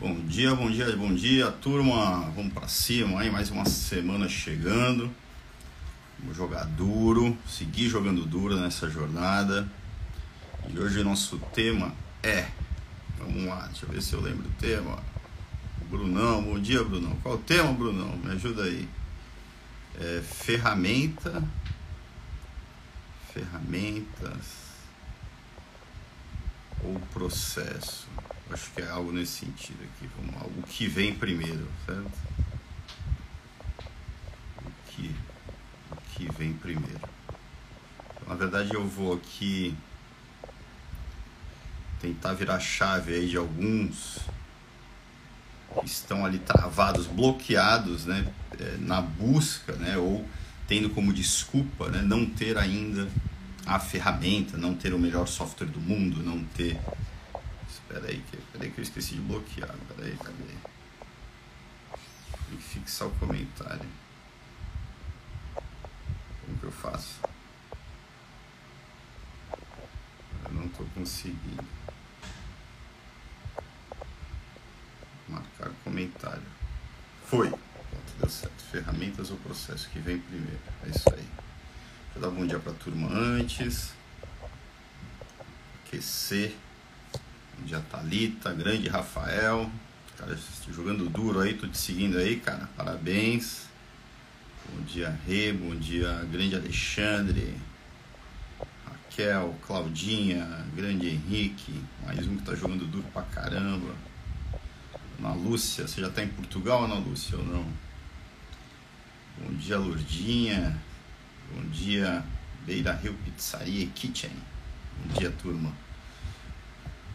Bom dia, bom dia, bom dia, turma. Vamos para cima aí, mais uma semana chegando. Vamos jogar duro, seguir jogando duro nessa jornada. E hoje o nosso tema é. Vamos lá, deixa eu ver se eu lembro o tema. Brunão, bom dia, Brunão. Qual o tema, Brunão? Me ajuda aí. É, ferramenta. Ferramentas ou processo. Acho que é algo nesse sentido aqui. Vamos lá. O que vem primeiro, certo? O que, o que vem primeiro. Então, na verdade, eu vou aqui tentar virar chave aí de alguns que estão ali travados, bloqueados, né, é, na busca, né, ou tendo como desculpa, né, não ter ainda a ferramenta, não ter o melhor software do mundo, não ter Espera aí, espera aí que eu esqueci de bloquear. Espera aí, cadê? Tem que fixar o comentário. Como que eu faço? Eu não estou conseguindo. Marcar comentário. Foi. Pronto, deu certo. Ferramentas ou processo que vem primeiro. É isso aí. Vou dar bom dia para a turma antes. Aquecer. Bom dia, Thalita, grande Rafael. Cara, jogando duro aí, tô te seguindo aí, cara. Parabéns. Bom dia, Rê. Bom dia, grande Alexandre. Raquel, Claudinha, grande Henrique. Mais um que tá jogando duro pra caramba. Ana Lúcia, você já tá em Portugal, Ana Lúcia, ou não? Bom dia, Lourdinha. Bom dia, Beira Rio Pizzaria Kitchen. Bom dia, turma.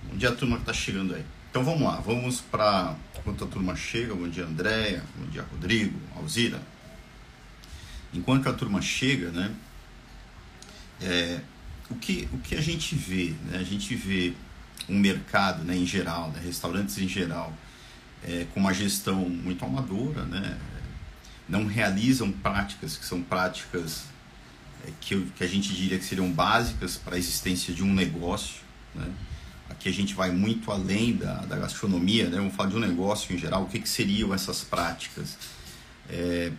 Bom dia, turma que está chegando aí. Então vamos lá, vamos para. Enquanto a turma chega, bom dia, Andréia, bom dia, Rodrigo, Alzira. Enquanto a turma chega, né? É, o, que, o que a gente vê? Né? A gente vê um mercado né, em geral, né, restaurantes em geral, é, com uma gestão muito amadora, né? não realizam práticas que são práticas é, que, que a gente diria que seriam básicas para a existência de um negócio. Né? Aqui a gente vai muito além da, da gastronomia, né? vamos falar de um negócio em geral, o que, que seriam essas práticas? É,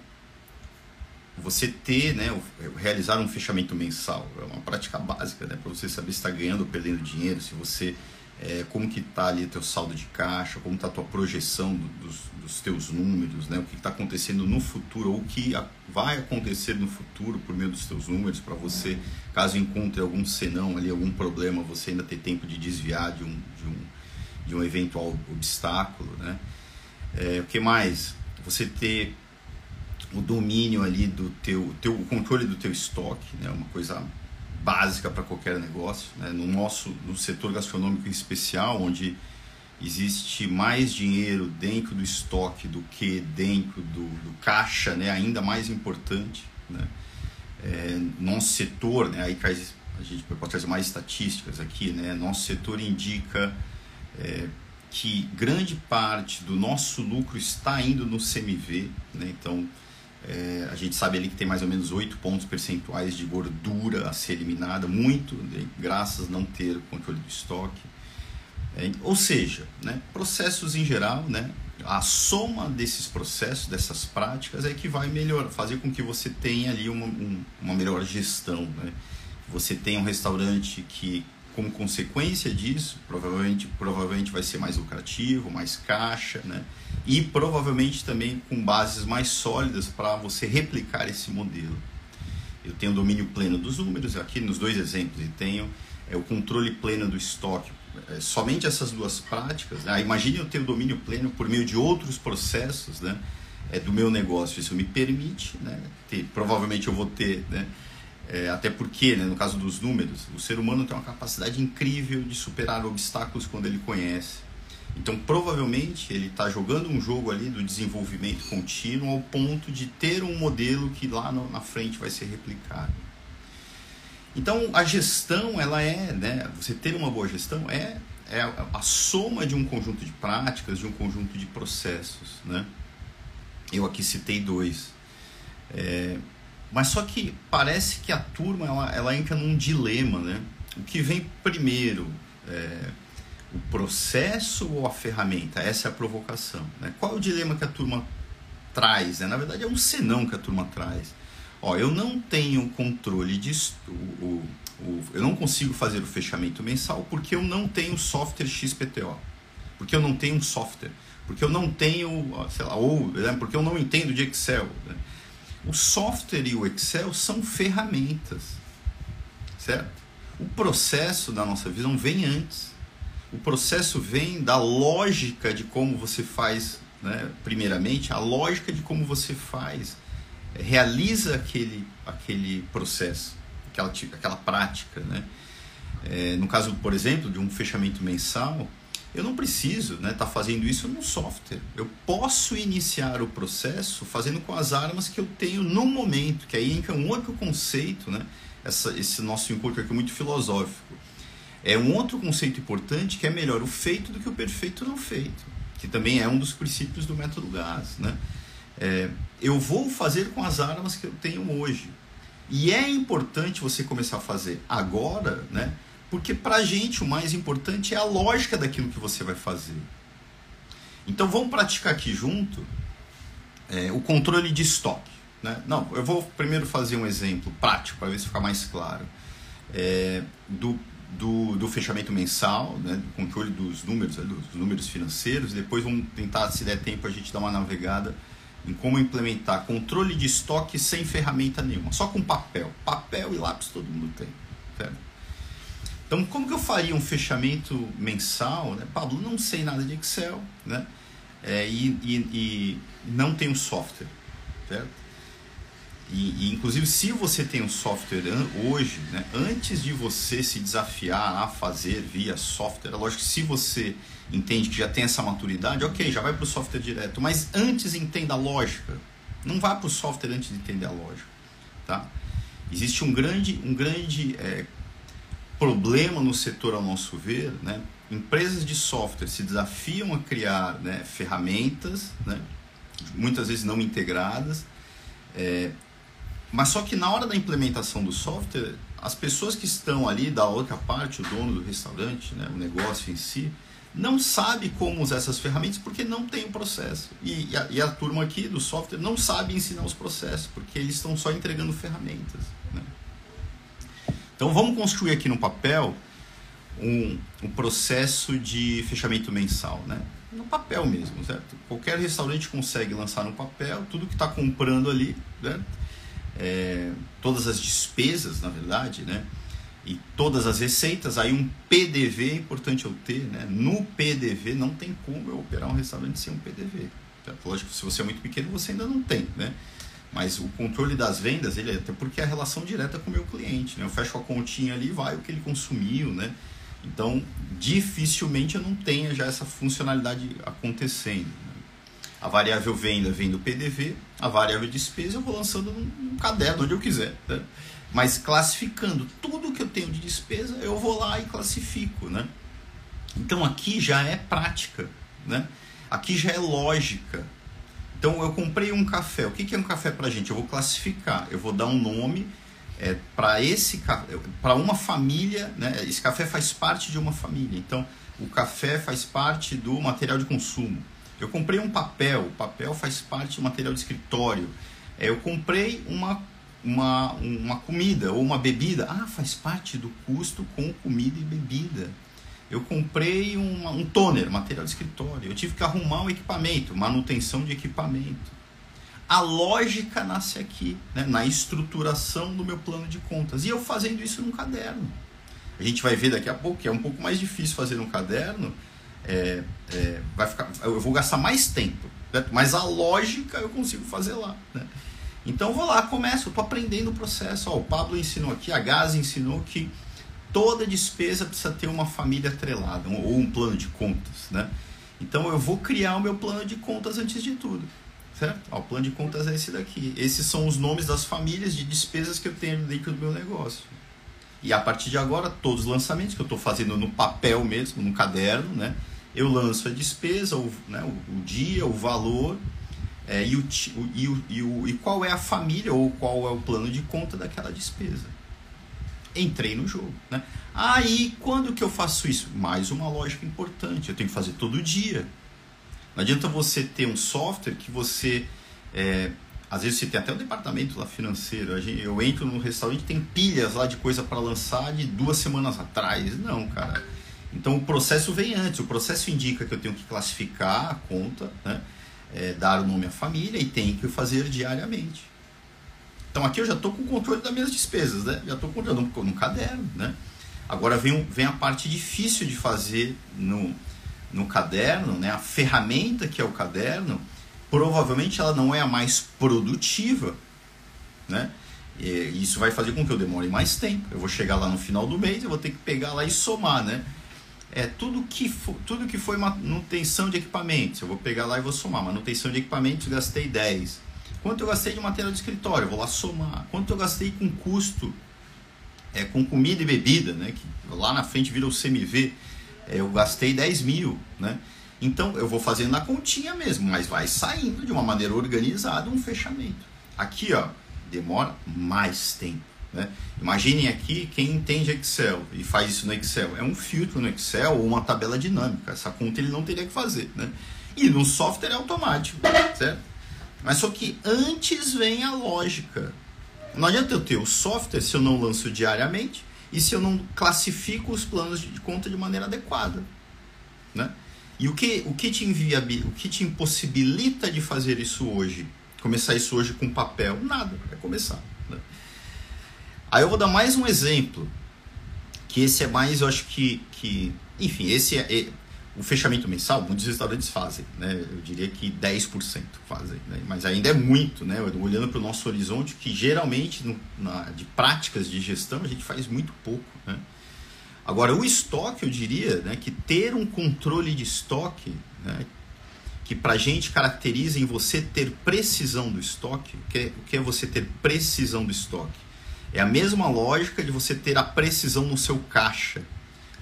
você ter, né, realizar um fechamento mensal, é uma prática básica, né, para você saber se está ganhando ou perdendo dinheiro, se você é, como que está ali teu saldo de caixa, como está a tua projeção do, dos, dos teus números, né? o que está acontecendo no futuro, ou o que vai acontecer no futuro por meio dos teus números, para você, caso encontre algum senão ali, algum problema, você ainda ter tempo de desviar de um, de um, de um eventual obstáculo. Né? É, o que mais? Você ter o domínio ali do teu, teu o controle do teu estoque, né? uma coisa básica para qualquer negócio. Né? No nosso no setor gastronômico em especial, onde existe mais dinheiro dentro do estoque do que dentro do, do caixa, né? ainda mais importante. Né? É, nosso setor, né? aí traz, a gente pode trazer mais estatísticas aqui, né? nosso setor indica é, que grande parte do nosso lucro está indo no CMV, né? então é, a gente sabe ali que tem mais ou menos 8 pontos percentuais de gordura a ser eliminada, muito né, graças a não ter o controle do estoque. É, ou seja, né, processos em geral, né, a soma desses processos, dessas práticas, é que vai melhor, fazer com que você tenha ali uma, um, uma melhor gestão. Né? Você tenha um restaurante que, como consequência disso, provavelmente, provavelmente vai ser mais lucrativo, mais caixa, né? e provavelmente também com bases mais sólidas para você replicar esse modelo. Eu tenho domínio pleno dos números aqui nos dois exemplos e tenho é, o controle pleno do estoque. É, somente essas duas práticas, né? imagine eu ter o domínio pleno por meio de outros processos né? é, do meu negócio. Isso me permite, né? ter, provavelmente eu vou ter, né? É, até porque, né, no caso dos números, o ser humano tem uma capacidade incrível de superar obstáculos quando ele conhece. Então, provavelmente, ele está jogando um jogo ali do desenvolvimento contínuo ao ponto de ter um modelo que lá no, na frente vai ser replicado. Então, a gestão, ela é, né, você ter uma boa gestão é, é a, soma de um conjunto de práticas, de um conjunto de processos. Né? Eu aqui citei dois. É, mas só que parece que a turma ela, ela entra num dilema, né? O que vem primeiro? É, o processo ou a ferramenta? Essa é a provocação. Né? Qual é o dilema que a turma traz? Né? Na verdade, é um senão que a turma traz. Ó, eu não tenho controle disso, o, o, eu não consigo fazer o fechamento mensal porque eu não tenho software XPTO, porque eu não tenho um software, porque eu não tenho, sei lá, ou né, porque eu não entendo de Excel. Né? O software e o Excel são ferramentas, certo? O processo da nossa visão vem antes. O processo vem da lógica de como você faz, né? primeiramente, a lógica de como você faz, realiza aquele, aquele processo, aquela, aquela prática. Né? É, no caso, por exemplo, de um fechamento mensal, eu não preciso estar né, tá fazendo isso no software. Eu posso iniciar o processo fazendo com as armas que eu tenho no momento, que aí entra um outro conceito, né? Essa, esse nosso encontro aqui é muito filosófico. É um outro conceito importante que é melhor o feito do que o perfeito não feito, que também é um dos princípios do método GAS. Né? É, eu vou fazer com as armas que eu tenho hoje. E é importante você começar a fazer agora, né? Porque para a gente o mais importante é a lógica daquilo que você vai fazer. Então vamos praticar aqui junto é, o controle de estoque. Né? Não, eu vou primeiro fazer um exemplo prático para ver se fica mais claro. É, do, do, do, fechamento mensal, né, do controle dos números, dos números financeiros. Depois vamos tentar, se der tempo, a gente dar uma navegada em como implementar controle de estoque sem ferramenta nenhuma, só com papel. Papel e lápis todo mundo tem. Certo? Então, como que eu faria um fechamento mensal? Né? Pablo, não sei nada de Excel, né? É, e, e, e, não tenho software, certo? E, e, inclusive, se você tem um software hoje, né, antes de você se desafiar a fazer via software, é lógico que se você entende que já tem essa maturidade, ok, já vai para o software direto, mas antes entenda a lógica. Não vá para o software antes de entender a lógica, tá? Existe um grande, um grande é, problema no setor, ao nosso ver, né? Empresas de software se desafiam a criar né, ferramentas, né, muitas vezes não integradas, é, mas só que na hora da implementação do software, as pessoas que estão ali da outra parte, o dono do restaurante, né, o negócio em si, não sabe como usar essas ferramentas porque não tem o processo. E, e, a, e, a, turma aqui do software não sabe ensinar os processos, porque eles estão só entregando ferramentas. Né? Então vamos construir aqui no papel um, um processo de fechamento mensal, né? No papel mesmo, certo? Qualquer restaurante consegue lançar no papel tudo que está comprando ali, né? É, todas as despesas, na verdade, né? E todas as receitas, aí um PDV é importante eu ter, né? No PDV não tem como eu operar um restaurante sem um PDV. Lógico, se você é muito pequeno, você ainda não tem, né? Mas o controle das vendas, ele é até porque é a relação direta com o meu cliente, né? Eu fecho a continha ali, vai o que ele consumiu, né? Então, dificilmente eu não tenha já essa funcionalidade acontecendo. Né? A variável venda vem do PDV, a variável despesa eu vou lançando num caderno, onde eu quiser. Né? Mas classificando tudo que eu tenho de despesa, eu vou lá e classifico. Né? Então aqui já é prática, né? aqui já é lógica. Então eu comprei um café. O que é um café para gente? Eu vou classificar, eu vou dar um nome é, para esse para uma família. Né? Esse café faz parte de uma família. Então o café faz parte do material de consumo. Eu comprei um papel. O papel faz parte do material de escritório. É, eu comprei uma uma, uma comida ou uma bebida. Ah, faz parte do custo com comida e bebida. Eu comprei um, um toner, material de escritório. Eu tive que arrumar um equipamento, manutenção de equipamento. A lógica nasce aqui, né, na estruturação do meu plano de contas. E eu fazendo isso num caderno. A gente vai ver daqui a pouco que é um pouco mais difícil fazer num caderno. É, é, vai ficar, eu vou gastar mais tempo. Né? Mas a lógica eu consigo fazer lá. Né? Então vou lá, começo, estou aprendendo o processo. Ó, o Pablo ensinou aqui, a Gaza ensinou que toda despesa precisa ter uma família atrelada, ou um plano de contas, né? Então eu vou criar o meu plano de contas antes de tudo, certo? Ó, o plano de contas é esse daqui. Esses são os nomes das famílias de despesas que eu tenho dentro do meu negócio. E a partir de agora, todos os lançamentos que eu estou fazendo no papel mesmo, no caderno, né? Eu lanço a despesa, o, né, o, o dia, o valor é, e, o, e, o, e, o, e qual é a família ou qual é o plano de conta daquela despesa. Entrei no jogo. Né? Aí, quando que eu faço isso? Mais uma lógica importante, eu tenho que fazer todo dia. Não adianta você ter um software que você. É, às vezes você tem até o um departamento lá financeiro. Eu entro no restaurante tem pilhas lá de coisa para lançar de duas semanas atrás. Não, cara. Então o processo vem antes. O processo indica que eu tenho que classificar a conta, né? É, dar o nome à família e tenho que fazer diariamente. Então aqui eu já estou com o controle das minhas despesas, né? Já estou controlando no caderno, né? Agora vem, vem a parte difícil de fazer no, no caderno, né? A ferramenta que é o caderno, provavelmente ela não é a mais produtiva, né? E isso vai fazer com que eu demore mais tempo. Eu vou chegar lá no final do mês, eu vou ter que pegar lá e somar, né? É tudo que for, tudo que foi manutenção de equipamentos, eu vou pegar lá e vou somar. Manutenção de equipamentos, gastei 10 Quanto eu gastei de material de escritório? Vou lá somar. Quanto eu gastei com custo, é, com comida e bebida, né? Que lá na frente vira o CMV. É, eu gastei 10 mil, né? Então eu vou fazendo na continha mesmo, mas vai saindo de uma maneira organizada um fechamento. Aqui, ó, demora mais tempo. Né? Imaginem aqui quem entende Excel e faz isso no Excel. É um filtro no Excel ou uma tabela dinâmica. Essa conta ele não teria que fazer. Né? E no software é automático, certo? Mas só que antes vem a lógica. Não adianta eu ter o software se eu não lanço diariamente e se eu não classifico os planos de conta de maneira adequada. Né? E o que, o, que te envia, o que te impossibilita de fazer isso hoje? Começar isso hoje com papel? Nada, é começar. Né? Aí eu vou dar mais um exemplo, que esse é mais, eu acho que, que enfim, esse é, é o fechamento mensal, muitos restaurantes fazem, né? Eu diria que 10% fazem, né? mas ainda é muito, né? Olhando para o nosso horizonte, que geralmente no, na, de práticas de gestão a gente faz muito pouco, né? Agora, o estoque, eu diria, né, que ter um controle de estoque, né, que para a gente caracteriza em você ter precisão do estoque, o que, é, o que é você ter precisão do estoque? É a mesma lógica de você ter a precisão no seu caixa,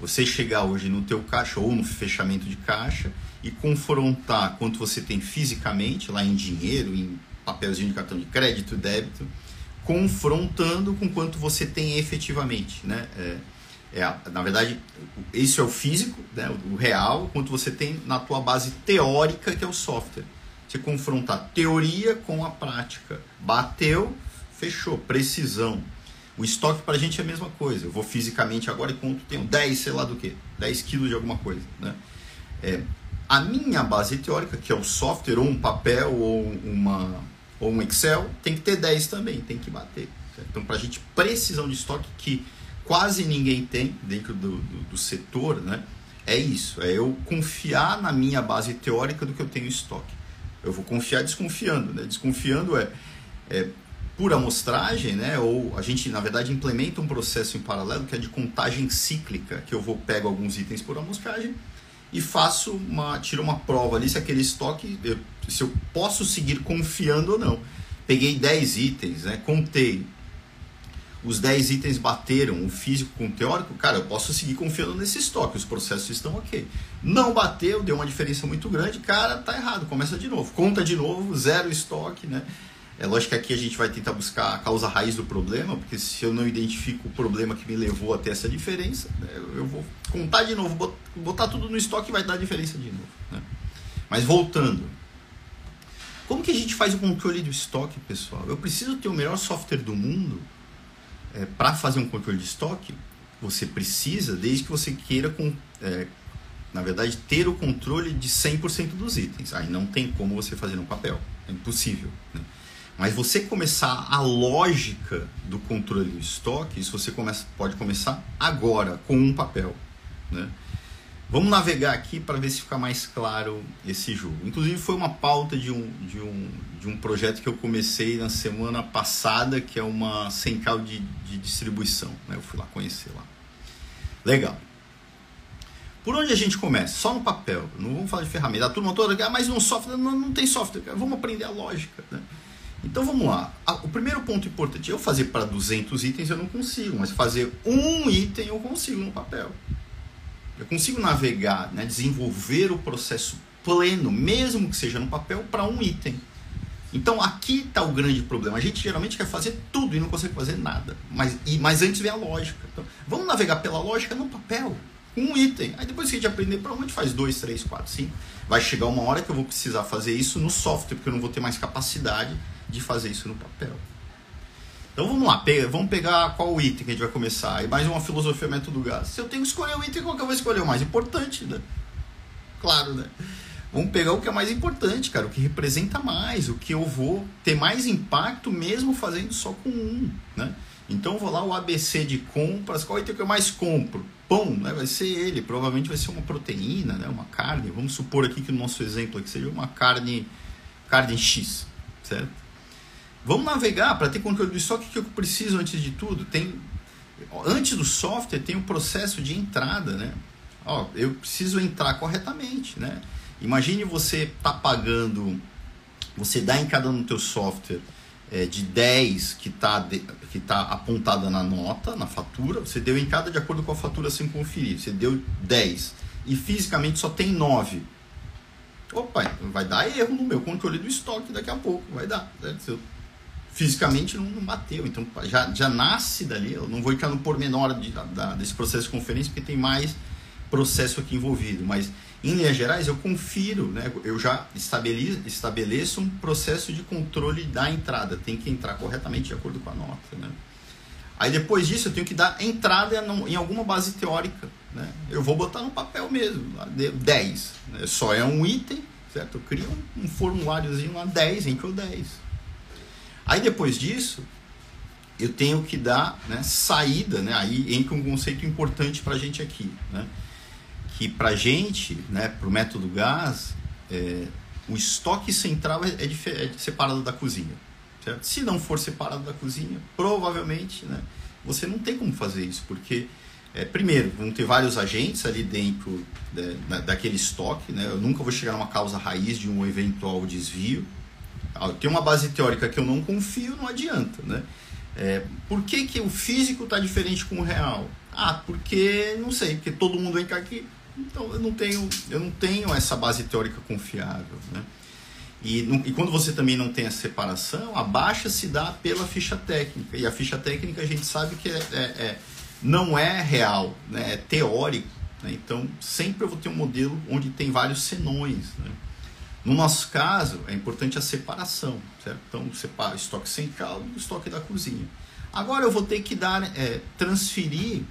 você chegar hoje no teu caixa ou no fechamento de caixa e confrontar quanto você tem fisicamente lá em dinheiro, em papelzinho de cartão de crédito, débito, confrontando com quanto você tem efetivamente, né? É, é, na verdade, isso é o físico, né? o real, quanto você tem na tua base teórica, que é o software. Você confrontar teoria com a prática. Bateu, fechou, precisão. O estoque para a gente é a mesma coisa. Eu vou fisicamente agora e conto, tenho 10, sei lá do que, 10 quilos de alguma coisa. Né? É, a minha base teórica, que é o software, ou um papel, ou, uma, ou um Excel, tem que ter 10 também, tem que bater. Certo? Então, para a gente, precisão de estoque que quase ninguém tem dentro do, do, do, setor, né? é isso. É eu confiar na minha base teórica do que eu tenho estoque. Eu vou confiar desconfiando. Né? Desconfiando é, é por amostragem, né? Ou a gente, na verdade, implementa um processo em paralelo que é de contagem cíclica, que eu vou pego alguns itens por amostragem e faço uma, tiro uma prova ali se aquele estoque, eu, se eu posso seguir confiando ou não. Peguei 10 itens, né? Contei. Os 10 itens bateram o físico com o teórico, cara, eu posso seguir confiando nesse estoque, os processos estão ok. Não bateu, deu uma diferença muito grande, cara, tá errado, começa de novo. Conta de novo, zero estoque, né? É lógico que aqui a gente vai tentar buscar a causa raiz do problema, porque se eu não identifico o problema que me levou até essa diferença, né, eu vou contar de novo, botar tudo no estoque e vai dar diferença de novo. Né? Mas voltando, como que a gente faz o controle do estoque, pessoal? Eu preciso ter o melhor software do mundo é, para fazer um controle de estoque? Você precisa, desde que você queira, com, é, na verdade, ter o controle de 100% dos itens. Aí não tem como você fazer no papel, é impossível. Né? Mas você começar a lógica do controle do estoque, isso você começa, pode começar agora, com um papel. Né? Vamos navegar aqui para ver se fica mais claro esse jogo. Inclusive foi uma pauta de um, de um, de um projeto que eu comecei na semana passada, que é uma central de, de distribuição. Né? Eu fui lá conhecer lá. Legal. Por onde a gente começa? Só no papel. Não vamos falar de ferramenta. A turma toda, ah, mas no software não, não tem software. Vamos aprender a lógica. Né? Então vamos lá. O primeiro ponto importante, eu fazer para 200 itens eu não consigo, mas fazer um item eu consigo no papel. Eu consigo navegar, né, desenvolver o processo pleno, mesmo que seja no papel, para um item. Então aqui está o grande problema. A gente geralmente quer fazer tudo e não consegue fazer nada. Mas, e, mas antes vem a lógica. Então, vamos navegar pela lógica no papel, um item. Aí depois que a gente aprender, provavelmente faz dois, três, quatro, cinco. Vai chegar uma hora que eu vou precisar fazer isso no software, porque eu não vou ter mais capacidade de fazer isso no papel. Então vamos lá, pega, vamos pegar qual item que a gente vai começar. E mais uma filosofia método gás. Se eu tenho que escolher o item, qual que eu vou escolher o mais importante, né? Claro, né? Vamos pegar o que é mais importante, cara, o que representa mais, o que eu vou ter mais impacto mesmo fazendo só com um, né? Então eu vou lá o ABC de compras, qual item que eu mais compro? Pão, né? Vai ser ele, provavelmente vai ser uma proteína, né? Uma carne. Vamos supor aqui que no nosso exemplo aqui seja uma carne, carne X, certo? Vamos navegar para ter controle do estoque que eu preciso antes de tudo. Tem antes do software tem o um processo de entrada, né? Ó, eu preciso entrar corretamente, né? Imagine você tá pagando, você dá entrada no teu software é, de 10 que está que tá apontada na nota, na fatura, você deu entrada de acordo com a fatura sem conferir, você deu 10 e fisicamente só tem 9. Opa, vai dar erro no meu controle do estoque daqui a pouco, vai dar. Né? fisicamente não, não, bateu, então já, já nasce dali, eu não vou entrar no pormenor de, da, desse processo de conferência porque tem mais processo aqui envolvido, mas em linhas gerais, eu confiro, né? eu já estabeleço, um processo de controle da entrada, tem que entrar corretamente de acordo com a nota. Né? Aí depois disso eu tenho que dar entrada em alguma base teórica. Né? Eu vou botar no papel mesmo, 10. Né? Só é um item, certo? Eu crio um, formuláriozinho lá, 10, em que eu 10. Aí depois disso, eu tenho que dar né, saída, né? aí entra um conceito importante para a gente aqui. Né? Que para gente, né, para o método gás, é, o estoque central é, é, é, separado da cozinha. Certo? Se não for separado da cozinha, provavelmente né, você não tem como fazer isso, porque, é, primeiro, vão ter vários agentes ali dentro né, daquele estoque. Né? Eu nunca vou chegar numa causa raiz de um eventual desvio. Ah, tem uma base teórica que eu não confio, não adianta. Né? É, por que, que o físico está diferente com o real? Ah, porque, não sei, porque todo mundo entra aqui, então eu não tenho, eu não tenho essa base teórica confiável. Né? E, e quando você também não tem a separação, a baixa se dá pela ficha técnica. E a ficha técnica a gente sabe que é, é, é não é real, né? é teórico. Né? Então sempre eu vou ter um modelo onde tem vários senões. Né? No nosso caso, é importante a separação. Certo? Então separa o estoque central do estoque da cozinha. Agora eu vou ter que dar, é, transferir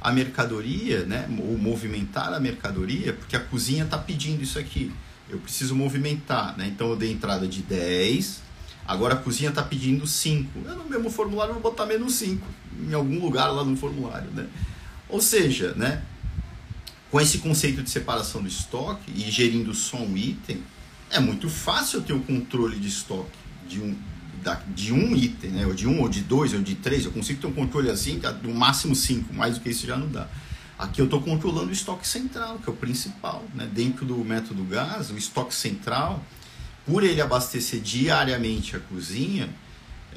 a mercadoria, né, ou movimentar a mercadoria, porque a cozinha está pedindo isso aqui. Eu preciso movimentar, né? Então eu dei entrada de 10, agora a cozinha está pedindo 5. Eu no mesmo formulário vou botar menos 5 em algum lugar lá no formulário, né? Ou seja, né, com esse conceito de separação do estoque e gerindo só um item, é muito fácil ter o controle de estoque de um, de um item, né? ou de um, ou de dois, ou de três, eu consigo ter um controle assim, no máximo cinco, mais do que isso já não dá. Aqui eu estou controlando o estoque central, que é o principal. Né? Dentro do método gás, o estoque central, por ele abastecer diariamente a cozinha,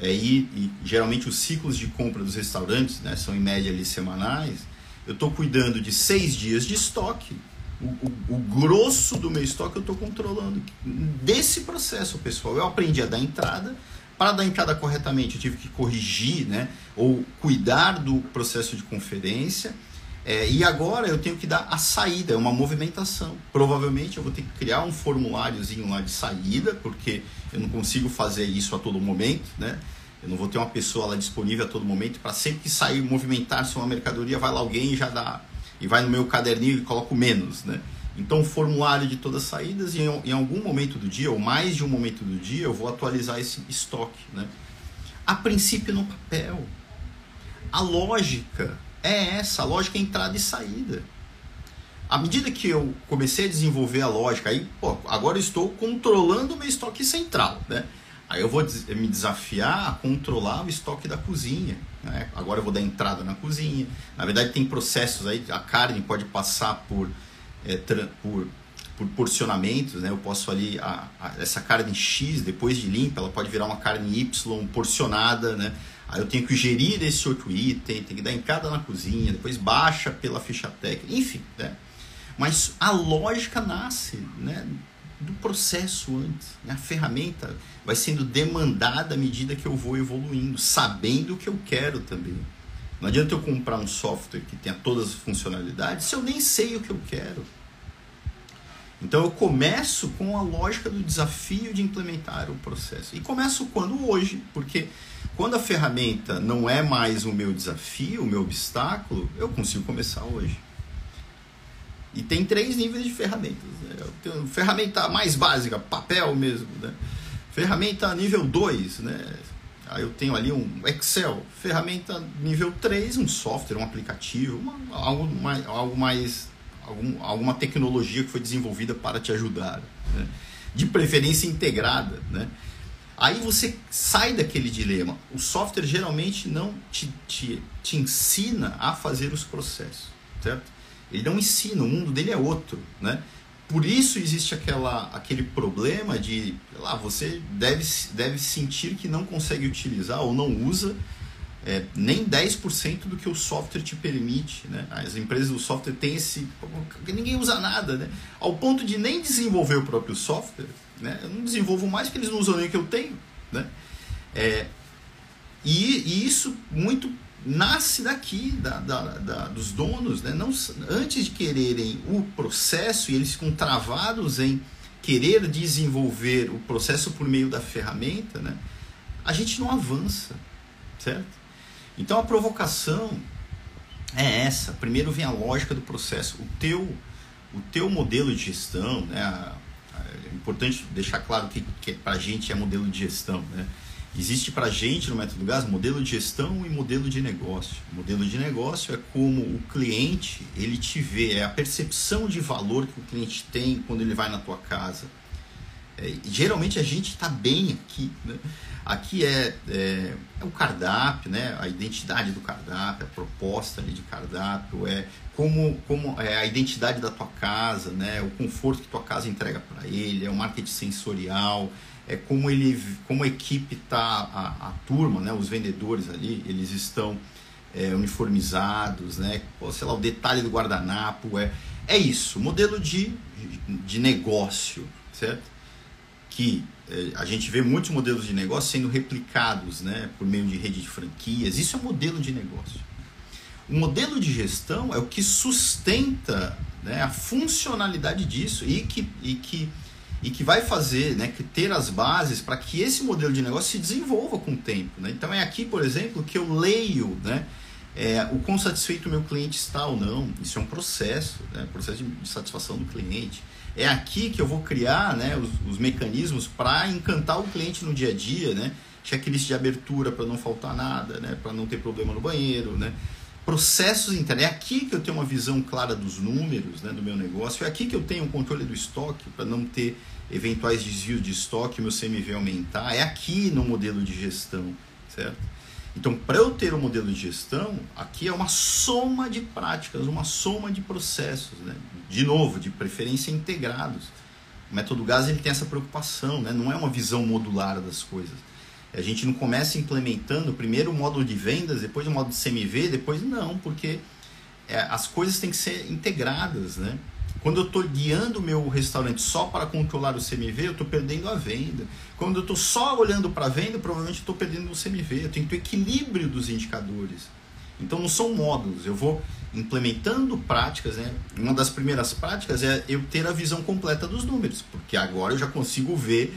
é, e, e, geralmente os ciclos de compra dos restaurantes né, são em média ali semanais, eu estou cuidando de seis dias de estoque. O, o, o grosso do meu estoque eu estou controlando. Desse processo, pessoal, eu aprendi a dar entrada, para dar entrada corretamente, eu tive que corrigir, né, ou cuidar do processo de conferência. É, e agora eu tenho que dar a saída, é uma movimentação. Provavelmente eu vou ter que criar um formuláriozinho lá de saída, porque eu não consigo fazer isso a todo momento, né? Eu não vou ter uma pessoa lá disponível a todo momento para sempre que sair movimentar-se uma mercadoria, vai lá alguém e já dá e vai no meu caderninho e coloco menos, né? Então, o formulário de todas as saídas, e em, em, algum momento do dia, ou mais de um momento do dia, eu vou atualizar esse estoque. Né? A princípio, no papel. A lógica é essa: a lógica é entrada e saída. À medida que eu comecei a desenvolver a lógica, aí, pô, agora estou controlando o meu estoque central. Né? Aí eu vou me desafiar a controlar o estoque da cozinha. Né? Agora eu vou dar entrada na cozinha. Na verdade, tem processos aí, a carne pode passar por é, por, por porcionamentos, né? Eu posso ali a, a, essa carne X depois de limpa, ela pode virar uma carne Y porcionada, né? Aí eu tenho que gerir esse outro item, tem que dar entrada na cozinha, depois baixa pela ficha técnica, enfim, né? Mas a lógica nasce, né? Do processo antes. Né? A ferramenta vai sendo demandada à medida que eu vou evoluindo, sabendo o que eu quero também. Não adianta eu comprar um software que tenha todas as funcionalidades se eu nem sei o que eu quero. Então eu começo com a lógica do desafio de implementar o processo. E começo quando hoje, porque quando a ferramenta não é mais o meu desafio, o meu obstáculo, eu consigo começar hoje. E tem três níveis de ferramentas. Né? Ferramenta mais básica, papel mesmo. Né? Ferramenta nível 2, né? Aí eu tenho ali um Excel. Ferramenta nível 3, um software, um aplicativo, uma, algo mais, algo mais algum, alguma tecnologia que foi desenvolvida para te ajudar. Né? De preferência integrada. Né? Aí você sai daquele dilema. O software geralmente não te, te, te ensina a fazer os processos, certo? Ele não ensina, o mundo dele é outro, né? Por isso existe aquela, aquele problema de, lá, você deve, deve sentir que não consegue utilizar ou não usa é, nem 10% do que o software te permite. Né? As empresas do software têm esse. Ninguém usa nada, né? Ao ponto de nem desenvolver o próprio software. Né? Eu não desenvolvo mais porque eles não usam nem o que eu tenho. Né? É, e, e, isso muito nasce daqui, da, da, da, dos donos. Né? Não, antes de quererem o processo, e eles ficam travados em querer desenvolver o processo por meio da ferramenta, né? a gente não avança, certo? Então a provocação é essa. Primeiro vem a lógica do processo. O teu, o teu modelo de gestão, né? É importante deixar claro que, que para a gente é modelo de gestão, né? Existe para a gente no método gás modelo de gestão e modelo de negócio. O modelo de negócio é como o cliente ele te vê, é a percepção de valor que o cliente tem quando ele vai na tua casa. É, geralmente a gente está bem aqui, né? Aqui é, é, é, o cardápio, né? a identidade do cardápio, a proposta ali de cardápio, é como, como é a identidade da tua casa, né? o conforto que tua casa entrega para ele, é o marketing sensorial, é como ele, como a equipe tá, a, a turma, né? os vendedores ali, eles estão é, uniformizados, né? Sei lá, o detalhe do guardanapo, é, é isso, modelo de, de negócio, certo? que eh, a gente vê muitos modelos de negócio sendo replicados né, por meio de rede de franquias. Isso é modelo de negócio. O modelo de gestão é o que sustenta né, a funcionalidade disso e que, e que, e que vai fazer, né, que ter as bases para que esse modelo de negócio se desenvolva com o tempo. Né? Então é aqui, por exemplo, que eu leio né, é, o quão satisfeito o meu cliente está ou não. Isso é um processo, né, processo de satisfação do cliente é aqui que eu vou criar né, os, os mecanismos para encantar o cliente no dia a dia, né? Checklist de abertura para não faltar nada, né? Para não ter problema no banheiro, né? Processos internos. É aqui que eu tenho uma visão clara dos números né, do meu negócio. É aqui que eu tenho um controle do estoque para não ter eventuais desvios de estoque, meu CMV aumentar. É aqui no modelo de gestão, certo? Então, para eu ter um modelo de gestão, aqui é uma soma de práticas, uma soma de processos, né? de novo, de preferência integrados. O método GAS ele tem essa preocupação, né? não é uma visão modular das coisas. A gente não começa implementando primeiro o módulo de vendas, depois o módulo de CMV, depois não, porque é, as coisas têm que ser integradas, né? Quando eu estou guiando o meu restaurante só para controlar o CMV, eu estou perdendo a venda. Quando eu estou só olhando para a venda, provavelmente estou perdendo o CMV. Eu tenho que ter equilíbrio dos indicadores. Então não são módulos, eu vou implementando práticas, né? Uma das primeiras práticas é eu ter a visão completa dos números, porque agora eu já consigo ver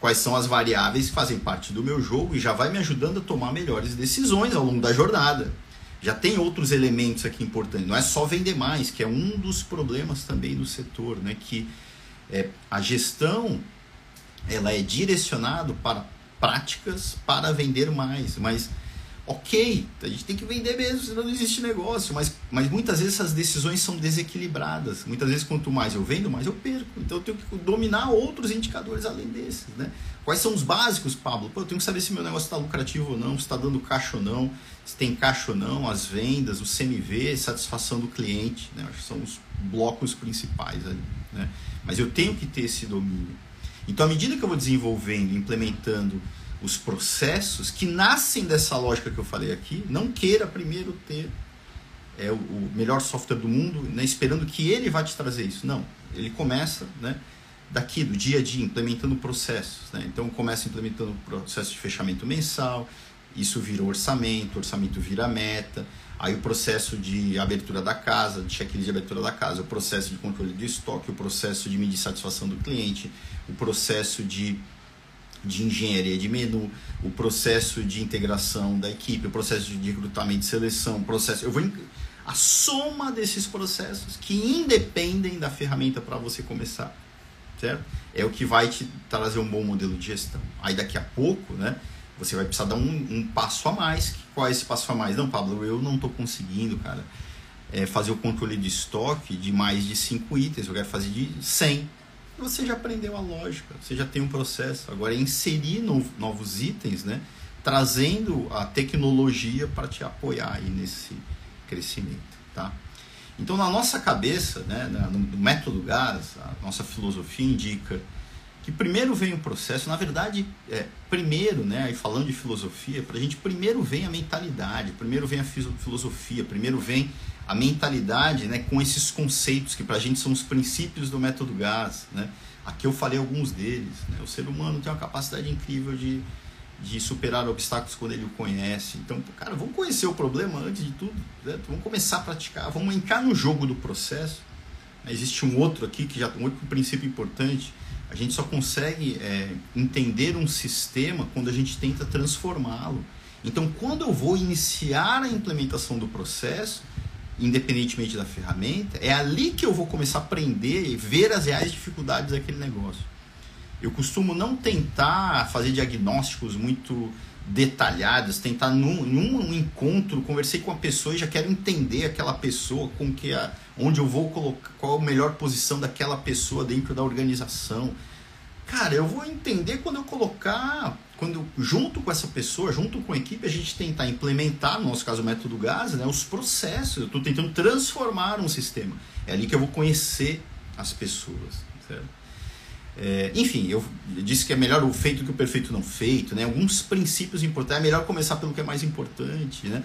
quais são as variáveis que fazem parte do meu jogo e já vai me ajudando a tomar melhores decisões ao longo da jornada já tem outros elementos aqui importantes. Não é só vender mais, que é um dos problemas também do setor, né? Que é, a gestão ela é direcionado para práticas para vender mais, mas ok, a gente tem que vender mesmo, senão não existe negócio. Mas, mas muitas vezes essas decisões são desequilibradas. Muitas vezes, quanto mais eu vendo, mais eu perco. Então eu tenho que dominar outros indicadores além desses. Né? Quais são os básicos, Pablo? Pô, eu tenho que saber se meu negócio está lucrativo ou não, se está dando caixa ou não, se tem caixa ou não, as vendas, o CMV, satisfação do cliente. Né? Acho que são os blocos principais ali. Né? Mas eu tenho que ter esse domínio. Então, à medida que eu vou desenvolvendo, implementando os processos que nascem dessa lógica que eu falei aqui, não queira primeiro ter é, o, melhor software do mundo, né, esperando que ele vá te trazer isso. Não, ele começa né, daqui do dia a dia, implementando processos. Né? Então, começa implementando o processo de fechamento mensal, isso vira orçamento, orçamento vira meta, aí o processo de abertura da casa, de checklist de abertura da casa, o processo de controle de estoque, o processo de medir satisfação do cliente, o processo de, de engenharia de menu, o processo de integração da equipe, o processo de recrutamento e seleção, processo. Eu vou a soma desses processos que independem da ferramenta para você começar, certo? É o que vai te trazer um bom modelo de gestão. Aí daqui a pouco, né? Você vai precisar dar um, um passo a mais. Qual é esse passo a mais? Não, Pablo, eu não estou conseguindo, cara, é, fazer o controle de estoque de mais de 5 itens. Eu quero fazer de 100. Você já aprendeu a lógica, você já tem um processo. Agora é inserir novos itens, né? Trazendo a tecnologia para te apoiar aí nesse crescimento, tá? Então, na nossa cabeça, né, no método GAS, a nossa filosofia indica que primeiro vem o processo, na verdade, é, primeiro, né, aí falando de filosofia, para a gente primeiro vem a mentalidade, primeiro vem a filosofia, primeiro vem a mentalidade né, com esses conceitos que para a gente são os princípios do método GAS. Né? Aqui eu falei alguns deles. Né? O ser humano tem uma capacidade incrível de de superar obstáculos quando ele o conhece. Então, cara, vamos conhecer o problema antes de tudo, certo? vamos começar a praticar, vamos entrar no jogo do processo. Existe um outro aqui que já um outro princípio importante. A gente só consegue é, entender um sistema quando a gente tenta transformá-lo. Então, quando eu vou iniciar a implementação do processo, independentemente da ferramenta, é ali que eu vou começar a aprender e ver as reais dificuldades daquele negócio. Eu costumo não tentar fazer diagnósticos muito detalhados, tentar num, num encontro, conversei com a pessoa e já quero entender aquela pessoa, com que a, onde eu vou colocar, qual a melhor posição daquela pessoa dentro da organização. Cara, eu vou entender quando eu colocar, quando junto com essa pessoa, junto com a equipe, a gente tentar implementar, no nosso caso o método GAS, né, os processos. Eu estou tentando transformar um sistema. É ali que eu vou conhecer as pessoas. Certo? É, enfim, eu disse que é melhor o feito que o perfeito não feito, né? Alguns princípios importantes. É melhor começar pelo que é mais importante, né?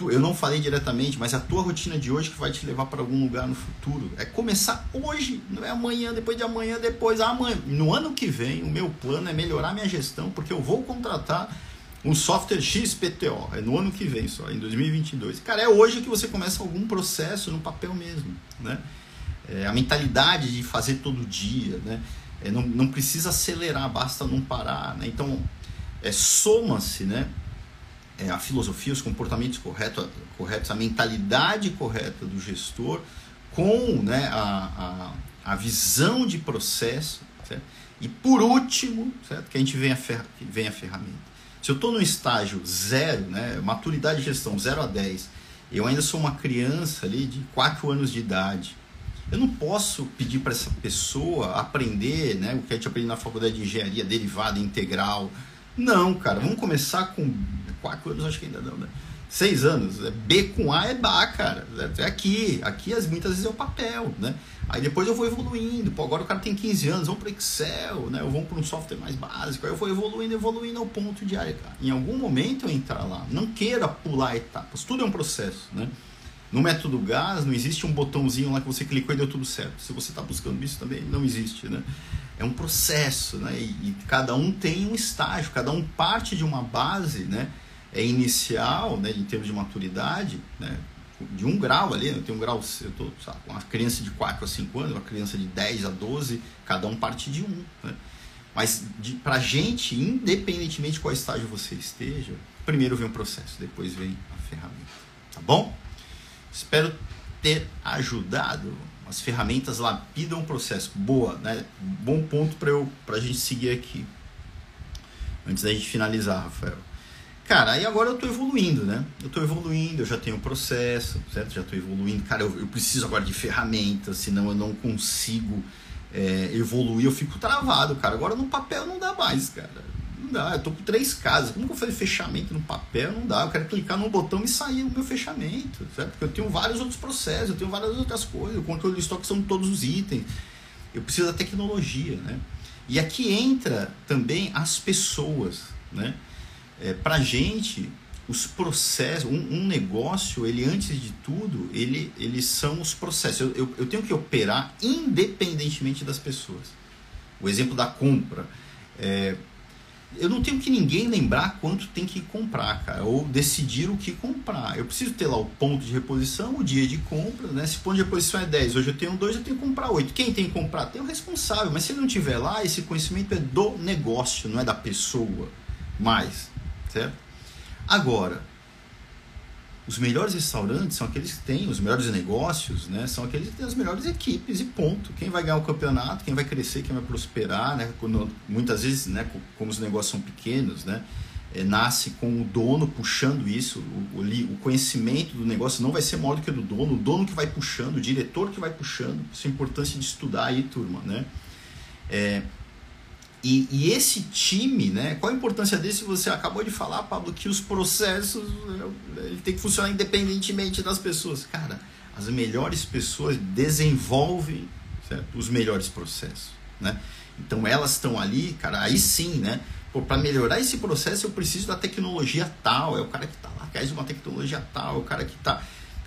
Eu não falei diretamente, mas a tua rotina de hoje que vai te levar para algum lugar no futuro. É começar hoje, não é amanhã, depois de amanhã, depois amanhã. No ano que vem, o meu plano é melhorar minha gestão, porque eu vou contratar um software XPTO. É no ano que vem só, em 2022. Cara, é hoje que você começa algum processo no papel mesmo, né? É a mentalidade de fazer todo dia, né? É, não, não precisa acelerar, basta não parar. Né? Então, é, soma-se né? É, a filosofia, os comportamentos corretos, a mentalidade correta do gestor com né, a, a, a visão de processo. Certo? E por último, certo? que a gente vem a, fer vem a ferramenta. Se eu estou no estágio zero, né, maturidade de gestão 0 a 10, eu ainda sou uma criança ali de 4 anos de idade, eu não posso pedir para essa pessoa aprender né, o que a gente aprende na faculdade de engenharia derivada, integral. Não, cara, vamos começar com quatro anos, acho que ainda não, né? Seis anos. É B com A é BA, cara. É aqui. Aqui as, muitas vezes é o papel, né? Aí depois eu vou evoluindo. Pô, agora o cara tem 15 anos, vamos para Excel, né? Ou vamos para um software mais básico. Aí eu vou evoluindo, evoluindo ao ponto de, cara, em algum momento eu entrar lá. Não queira pular etapas. Tudo é um processo, né? No método GAS não existe um botãozinho lá que você clicou e deu tudo certo. Se você está buscando isso também não existe, né? É um processo, né? E, e, cada um tem um estágio, cada um parte de uma base, né? É inicial, né? Em termos de maturidade, né? De um grau ali, né? eu tenho um grau, eu tô sabe, uma criança de 4 a 5 anos, uma criança de 10 a 12, cada um parte de um, né? Mas pra gente, independentemente de qual estágio você esteja, primeiro vem o processo, depois vem a ferramenta. Tá bom? Espero ter ajudado. As ferramentas lapidam o processo. Boa, né? Bom ponto para eu pra gente seguir aqui. Antes da gente finalizar, Rafael. Cara, aí agora eu tô evoluindo, né? Eu tô evoluindo, eu já tenho o processo, certo? Já tô evoluindo. Cara, eu, eu preciso agora de ferramentas, senão eu não consigo é, evoluir, eu fico travado, cara. Agora no papel não dá mais, cara dá. Eu tô com três casas. Como que eu fazer fechamento no papel? Não dá. Eu quero clicar num botão e sair o meu fechamento. Certo? Porque eu tenho vários outros processos, eu tenho várias outras coisas. O controle de estoque são todos os itens. Eu preciso da tecnologia, né? E aqui entra também as pessoas, né? É, pra gente, os processos, um, um, negócio, ele antes de tudo, ele, eles são os processos. Eu, eu, eu tenho que operar independentemente das pessoas. o exemplo da compra. É, eu não tenho que ninguém lembrar quanto tem que comprar, cara, ou decidir o que comprar. Eu preciso ter lá o ponto de reposição, o dia de compra, né? Se o ponto de reposição é 10, hoje eu tenho 2, eu tenho que comprar 8. Quem tem que comprar? Tem o responsável, mas se ele não tiver lá, esse conhecimento é do negócio, não é da pessoa mais, certo? Agora, os melhores restaurantes são aqueles que têm os melhores negócios, né? São aqueles que têm as melhores equipes e ponto. Quem vai ganhar o campeonato, quem vai crescer, quem vai prosperar, né? Quando, muitas vezes, né? Como os negócios são pequenos, né? É, nasce com o dono puxando isso, o, o, conhecimento do negócio não vai ser maior do que o do dono, o dono que vai puxando, o diretor que vai puxando. Isso é a importância de estudar aí, turma, né? É, e, e, esse time, né? Qual a importância desse? Você acabou de falar, Pablo, que os processos ele tem que funcionar independentemente das pessoas. Cara, as melhores pessoas desenvolvem certo? os melhores processos, né? Então elas estão ali, cara, aí sim, né? Para melhorar esse processo eu preciso da tecnologia tal, é o cara que está lá, quer uma tecnologia tal, é o cara que está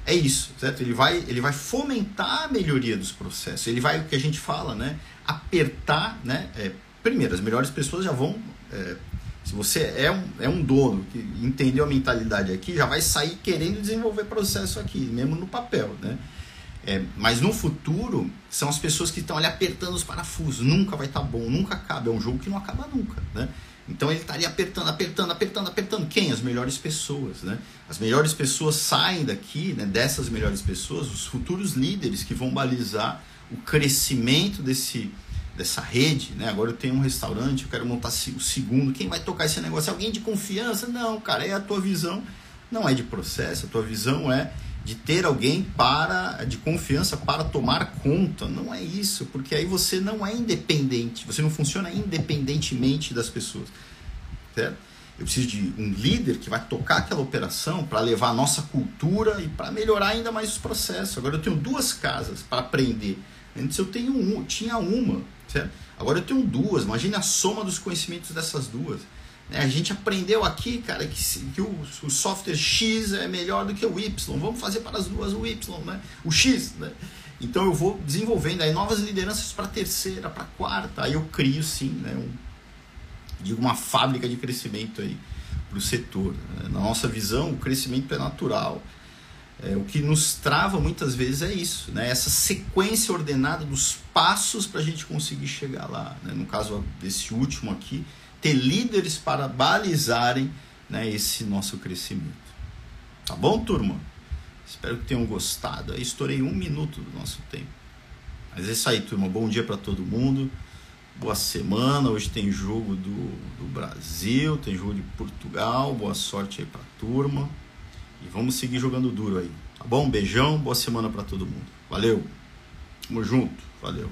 é isso, certo? Ele vai, ele vai fomentar a melhoria dos processos. Ele vai, o que a gente fala, né? Apertar, né? É, primeiro, as melhores pessoas já vão. É, se você é um, é um dono que entendeu a mentalidade aqui, já vai sair querendo desenvolver processo aqui, mesmo no papel, né? É, mas no futuro, são as pessoas que estão ali apertando os parafusos. Nunca vai estar tá bom, nunca acaba. É um jogo que não acaba nunca, né? Então ele estaria tá apertando, apertando, apertando, apertando. Quem? As melhores pessoas, né? As melhores pessoas saem daqui, né? Dessas melhores pessoas, os futuros líderes que vão balizar o crescimento desse, dessa rede, né? Agora eu tenho um restaurante, eu quero montar o segundo. Quem vai tocar esse negócio? Alguém de confiança? Não, cara, é a tua visão. Não é de processo, a tua visão é de ter alguém para de confiança para tomar conta. Não é isso, porque aí você não é independente, você não funciona independentemente das pessoas. Certo? Eu preciso de um líder que vai tocar aquela operação para levar a nossa cultura e para melhorar ainda mais os processos. Agora eu tenho duas casas para aprender. Antes eu tenho um, tinha uma, certo? Agora eu tenho duas. Imagine a soma dos conhecimentos dessas duas. Né? A gente aprendeu aqui, cara, que, que o, o, software X é melhor do que o Y. Vamos fazer para as duas o Y, né? O X, né? Então eu vou desenvolvendo aí novas lideranças para a terceira, para a quarta. Aí eu crio sim, né? Um, digo uma fábrica de crescimento aí para o setor. Né? Na nossa visão, o crescimento é natural. É, o que nos trava muitas vezes é isso, né? essa sequência ordenada dos passos para a gente conseguir chegar lá. Né? No caso desse último aqui, ter líderes para balizarem né, esse nosso crescimento. Tá bom, turma? Espero que tenham gostado. Eu estourei um minuto do nosso tempo. Mas é isso aí, turma. Bom dia para todo mundo. Boa semana. Hoje tem jogo do, do Brasil, tem jogo de Portugal. Boa sorte aí para turma. E vamos seguir jogando duro aí. Tá bom? Beijão, boa semana para todo mundo. Valeu. Tamo junto. Valeu.